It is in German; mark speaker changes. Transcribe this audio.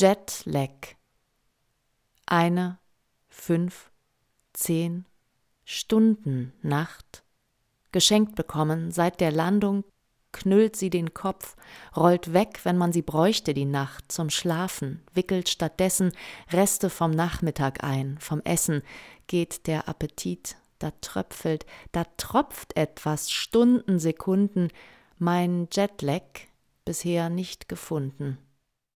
Speaker 1: Jetlag. Eine, fünf, zehn Stunden Nacht. Geschenkt bekommen seit der Landung, knüllt sie den Kopf, rollt weg, wenn man sie bräuchte die Nacht zum Schlafen, wickelt stattdessen Reste vom Nachmittag ein, vom Essen, geht der Appetit, da tröpfelt, da tropft etwas, Stunden, Sekunden, mein Jetlag bisher nicht gefunden.